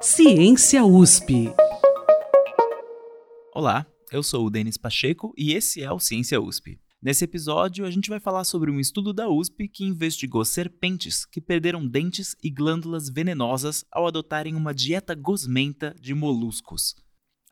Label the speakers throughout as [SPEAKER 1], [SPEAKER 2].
[SPEAKER 1] Ciência USP.
[SPEAKER 2] Olá, eu sou o Denis Pacheco e esse é o Ciência USP. Nesse episódio, a gente vai falar sobre um estudo da USP que investigou serpentes que perderam dentes e glândulas venenosas ao adotarem uma dieta gosmenta de moluscos.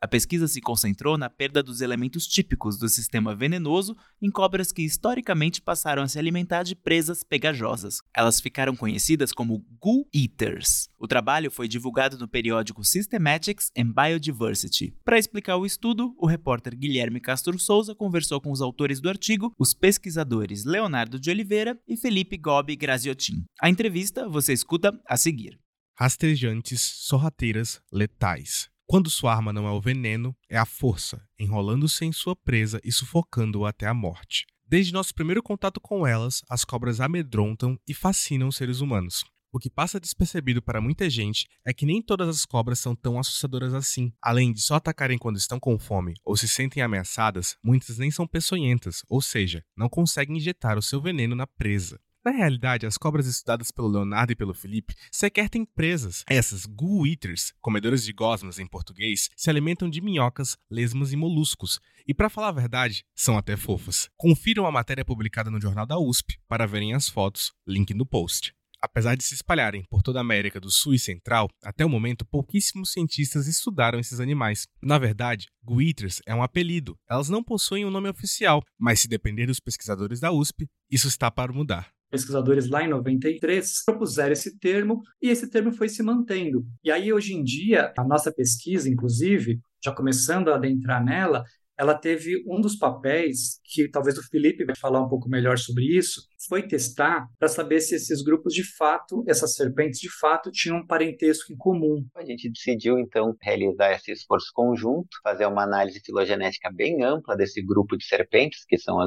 [SPEAKER 2] A pesquisa se concentrou na perda dos elementos típicos do sistema venenoso em cobras que historicamente passaram a se alimentar de presas pegajosas. Elas ficaram conhecidas como Goo Eaters. O trabalho foi divulgado no periódico Systematics and Biodiversity. Para explicar o estudo, o repórter Guilherme Castro Souza conversou com os autores do artigo, os pesquisadores Leonardo de Oliveira e Felipe Gobi Graziotin. A entrevista você escuta a seguir.
[SPEAKER 3] Rastejantes, sorrateiras, letais. Quando sua arma não é o veneno, é a força, enrolando-se em sua presa e sufocando-o até a morte. Desde nosso primeiro contato com elas, as cobras amedrontam e fascinam os seres humanos. O que passa despercebido para muita gente é que nem todas as cobras são tão assustadoras assim. Além de só atacarem quando estão com fome ou se sentem ameaçadas, muitas nem são peçonhentas, ou seja, não conseguem injetar o seu veneno na presa. Na realidade, as cobras estudadas pelo Leonardo e pelo Felipe sequer têm presas. Essas goo eaters, comedoras de gosmas em português, se alimentam de minhocas, lesmas e moluscos. E para falar a verdade, são até fofas. Confiram a matéria publicada no jornal da USP para verem as fotos, link no post. Apesar de se espalharem por toda a América do Sul e Central, até o momento pouquíssimos cientistas estudaram esses animais. Na verdade, Eaters é um apelido. Elas não possuem um nome oficial, mas se depender dos pesquisadores da USP, isso está para mudar
[SPEAKER 4] pesquisadores lá em 93 propuseram esse termo e esse termo foi se mantendo. E aí, hoje em dia, a nossa pesquisa, inclusive, já começando a adentrar nela, ela teve um dos papéis, que talvez o Felipe vai falar um pouco melhor sobre isso, foi testar para saber se esses grupos de fato, essas serpentes de fato, tinham um parentesco em comum.
[SPEAKER 5] A gente decidiu então realizar esse esforço conjunto, fazer uma análise filogenética bem ampla desse grupo de serpentes, que são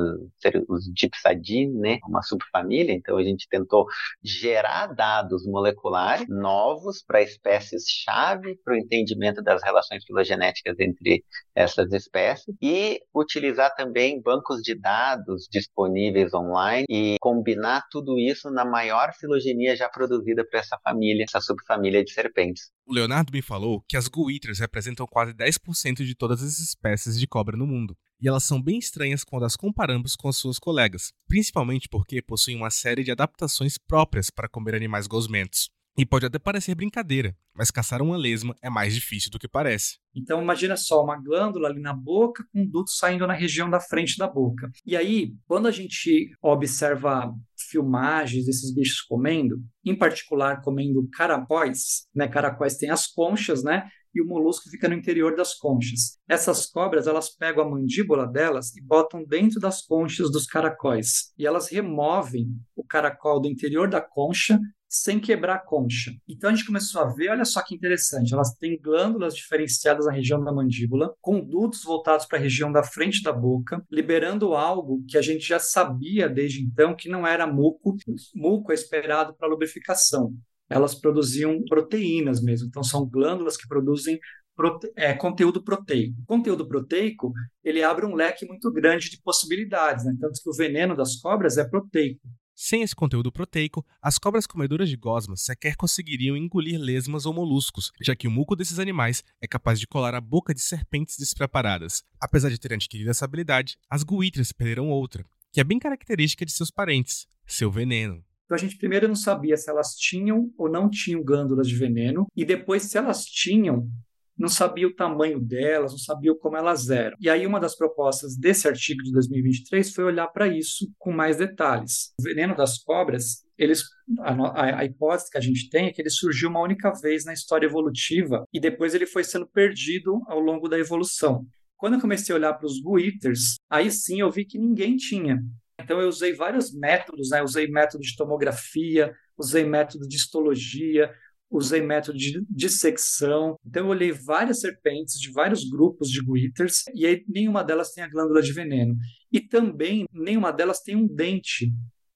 [SPEAKER 5] os Dipsadini, né, uma subfamília. Então a gente tentou gerar dados moleculares novos para espécies-chave para o entendimento das relações filogenéticas entre essas espécies e utilizar também bancos de dados disponíveis online e combinar tudo isso na maior filogenia já produzida para essa família, essa subfamília de serpentes.
[SPEAKER 3] O Leonardo me falou que as Guitras representam quase 10% de todas as espécies de cobra no mundo. E elas são bem estranhas quando as comparamos com as suas colegas, principalmente porque possuem uma série de adaptações próprias para comer animais gosmentos. E pode até parecer brincadeira, mas caçar uma lesma é mais difícil do que parece.
[SPEAKER 4] Então imagina só, uma glândula ali na boca com um duto saindo na região da frente da boca. E aí, quando a gente observa filmagens desses bichos comendo, em particular comendo caracóis, né? Caracóis têm as conchas, né? E o molusco fica no interior das conchas. Essas cobras, elas pegam a mandíbula delas e botam dentro das conchas dos caracóis. E elas removem o caracol do interior da concha sem quebrar a concha. Então a gente começou a ver, olha só que interessante, elas têm glândulas diferenciadas na região da mandíbula, condutos voltados para a região da frente da boca, liberando algo que a gente já sabia desde então que não era muco. Muco é esperado para lubrificação. Elas produziam proteínas mesmo, então são glândulas que produzem Prote... É, conteúdo proteico. O conteúdo proteico ele abre um leque muito grande de possibilidades, né? tanto que o veneno das cobras é proteico.
[SPEAKER 3] Sem esse conteúdo proteico, as cobras comedoras de gosmas sequer conseguiriam engolir lesmas ou moluscos, já que o muco desses animais é capaz de colar a boca de serpentes despreparadas. Apesar de terem adquirido essa habilidade, as guítras perderam outra, que é bem característica de seus parentes, seu veneno.
[SPEAKER 4] Então a gente primeiro não sabia se elas tinham ou não tinham glândulas de veneno, e depois se elas tinham, não sabia o tamanho delas, não sabia como elas eram. E aí, uma das propostas desse artigo de 2023 foi olhar para isso com mais detalhes. O veneno das cobras, eles, a, a, hipótese que a gente tem é que ele surgiu uma única vez na história evolutiva e depois ele foi sendo perdido ao longo da evolução. Quando eu comecei a olhar para os Guiters, aí sim eu vi que ninguém tinha. Então eu usei vários métodos, né? usei método de tomografia, usei método de histologia, usei método de dissecção. Então, eu olhei várias serpentes de vários grupos de guiters e aí nenhuma delas tem a glândula de veneno. E também nenhuma delas tem um dente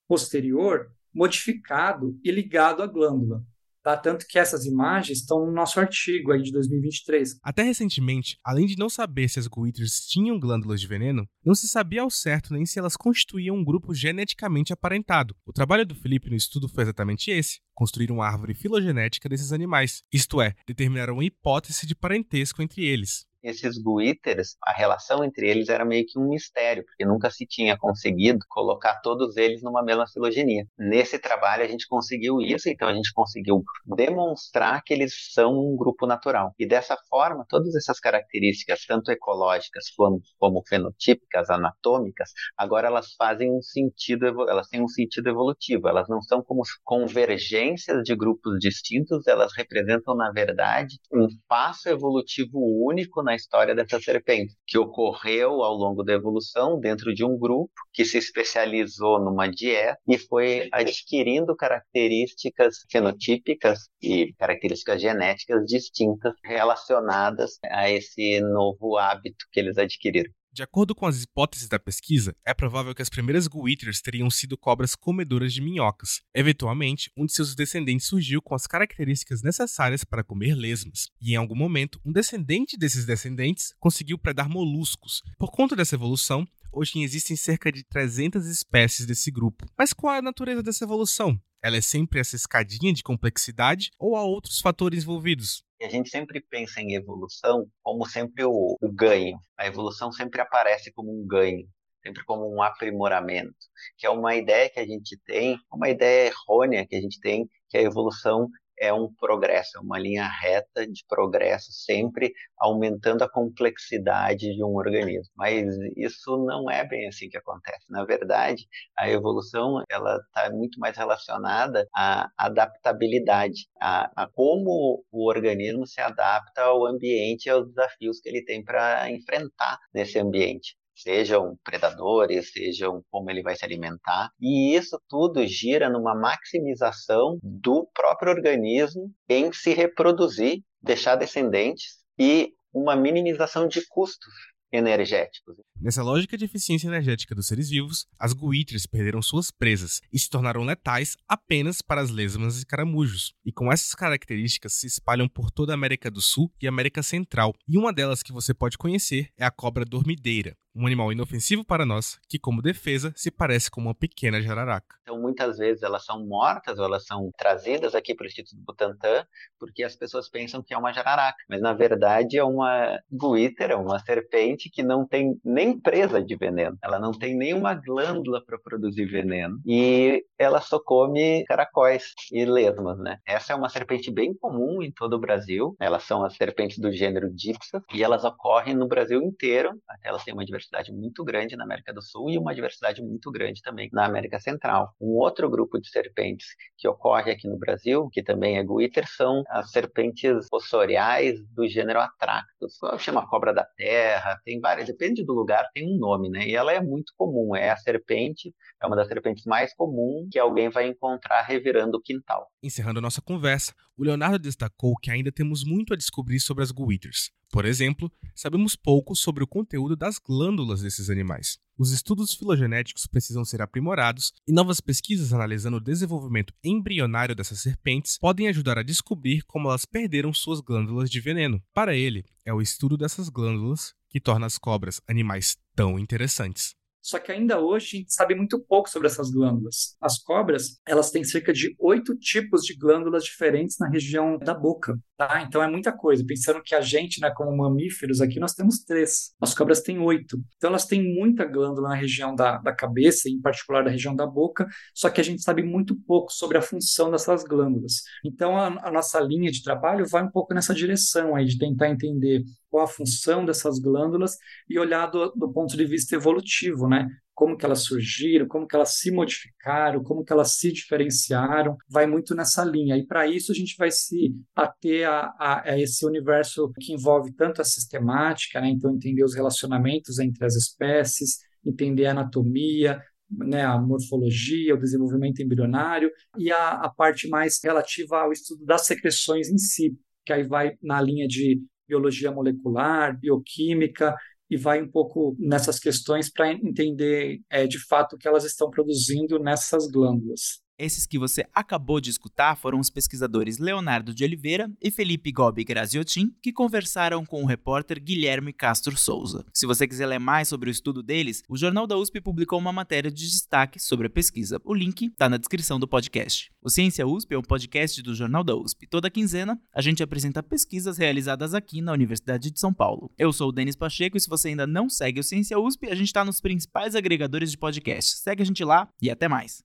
[SPEAKER 4] posterior modificado e ligado à glândula. Tá? Tanto que essas imagens estão no nosso artigo aí de 2023.
[SPEAKER 3] Até recentemente, além de não saber se as goitres tinham glândulas de veneno, não se sabia ao certo nem se elas constituíam um grupo geneticamente aparentado. O trabalho do Felipe no estudo foi exatamente esse: construir uma árvore filogenética desses animais, isto é, determinar uma hipótese de parentesco entre eles
[SPEAKER 5] esses guíters, a relação entre eles era meio que um mistério, porque nunca se tinha conseguido colocar todos eles numa mesma filogenia. Nesse trabalho a gente conseguiu isso, então a gente conseguiu demonstrar que eles são um grupo natural. E dessa forma, todas essas características, tanto ecológicas como, como fenotípicas, anatômicas, agora elas fazem um sentido, elas têm um sentido evolutivo. Elas não são como convergências de grupos distintos, elas representam na verdade um passo evolutivo único na na história dessa serpente, que ocorreu ao longo da evolução dentro de um grupo que se especializou numa dieta e foi adquirindo características fenotípicas e características genéticas distintas relacionadas a esse novo hábito que eles adquiriram.
[SPEAKER 3] De acordo com as hipóteses da pesquisa, é provável que as primeiras Guiters teriam sido cobras comedoras de minhocas. Eventualmente, um de seus descendentes surgiu com as características necessárias para comer lesmas, e em algum momento, um descendente desses descendentes conseguiu predar moluscos. Por conta dessa evolução, hoje existem cerca de 300 espécies desse grupo. Mas qual é a natureza dessa evolução? Ela é sempre essa escadinha de complexidade ou há outros fatores envolvidos?
[SPEAKER 5] A gente sempre pensa em evolução como sempre o, o ganho. A evolução sempre aparece como um ganho sempre como um aprimoramento, que é uma ideia que a gente tem, uma ideia errônea que a gente tem, que a evolução é um progresso, é uma linha reta de progresso, sempre aumentando a complexidade de um organismo. Mas isso não é bem assim que acontece. Na verdade, a evolução ela está muito mais relacionada à adaptabilidade, a, a como o organismo se adapta ao ambiente e aos desafios que ele tem para enfrentar nesse ambiente sejam predadores, sejam como ele vai se alimentar. E isso tudo gira numa maximização do próprio organismo em se reproduzir, deixar descendentes e uma minimização de custos energéticos.
[SPEAKER 3] Nessa lógica de eficiência energética dos seres vivos, as guítres perderam suas presas e se tornaram letais apenas para as lesmas e caramujos. E com essas características se espalham por toda a América do Sul e América Central. E uma delas que você pode conhecer é a cobra dormideira, um animal inofensivo para nós, que, como defesa, se parece com uma pequena jararaca.
[SPEAKER 5] Então, muitas vezes elas são mortas ou elas são trazidas aqui para o Instituto Butantan porque as pessoas pensam que é uma jararaca, mas na verdade é uma guítera, uma serpente que não tem nem presa de veneno, ela não tem nenhuma glândula para produzir veneno. E ela só come caracóis e lesmas, né? Essa é uma serpente bem comum em todo o Brasil, elas são as serpentes do gênero Dipsas e elas ocorrem no Brasil inteiro, elas têm uma diversidade diversidade muito grande na América do Sul e uma diversidade muito grande também na América Central. Um outro grupo de serpentes que ocorre aqui no Brasil, que também é guíter, são as serpentes fossoriais do gênero Atractus. Chama cobra da terra, tem várias, depende do lugar, tem um nome, né? E ela é muito comum, é a serpente, é uma das serpentes mais comuns que alguém vai encontrar revirando o quintal.
[SPEAKER 3] Encerrando nossa conversa, o Leonardo destacou que ainda temos muito a descobrir sobre as guíters. Por exemplo, sabemos pouco sobre o conteúdo das glândulas desses animais. Os estudos filogenéticos precisam ser aprimorados e novas pesquisas analisando o desenvolvimento embrionário dessas serpentes podem ajudar a descobrir como elas perderam suas glândulas de veneno. Para ele, é o estudo dessas glândulas que torna as cobras animais tão interessantes.
[SPEAKER 4] Só que ainda hoje a gente sabe muito pouco sobre essas glândulas. As cobras, elas têm cerca de oito tipos de glândulas diferentes na região da boca. Tá? Então é muita coisa. Pensando que a gente, né, como mamíferos aqui, nós temos três. As cobras têm oito. Então elas têm muita glândula na região da, da cabeça, em particular da região da boca, só que a gente sabe muito pouco sobre a função dessas glândulas. Então a, a nossa linha de trabalho vai um pouco nessa direção aí, de tentar entender qual a função dessas glândulas e olhar do, do ponto de vista evolutivo, né? como que elas surgiram, como que elas se modificaram, como que elas se diferenciaram, vai muito nessa linha. E para isso a gente vai se ater a, a, a, esse universo que envolve tanto a sistemática, né? então entender os relacionamentos entre as espécies, entender a anatomia, né, a morfologia, o desenvolvimento embrionário e a, a parte mais relativa ao estudo das secreções em si, que aí vai na linha de biologia molecular, bioquímica e vai um pouco nessas questões para entender é, de fato o que elas estão produzindo nessas glândulas.
[SPEAKER 2] Esses que você acabou de escutar foram os pesquisadores Leonardo de Oliveira e Felipe Gobi Graziotin, que conversaram com o repórter Guilherme Castro Souza. Se você quiser ler mais sobre o estudo deles, o Jornal da USP publicou uma matéria de destaque sobre a pesquisa. O link está na descrição do podcast. O Ciência USP é um podcast do Jornal da USP. Toda quinzena, a gente apresenta pesquisas realizadas aqui na Universidade de São Paulo. Eu sou o Denis Pacheco e se você ainda não segue o Ciência USP, a gente está nos principais agregadores de podcast. Segue a gente lá e até mais.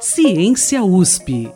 [SPEAKER 1] Ciência USP.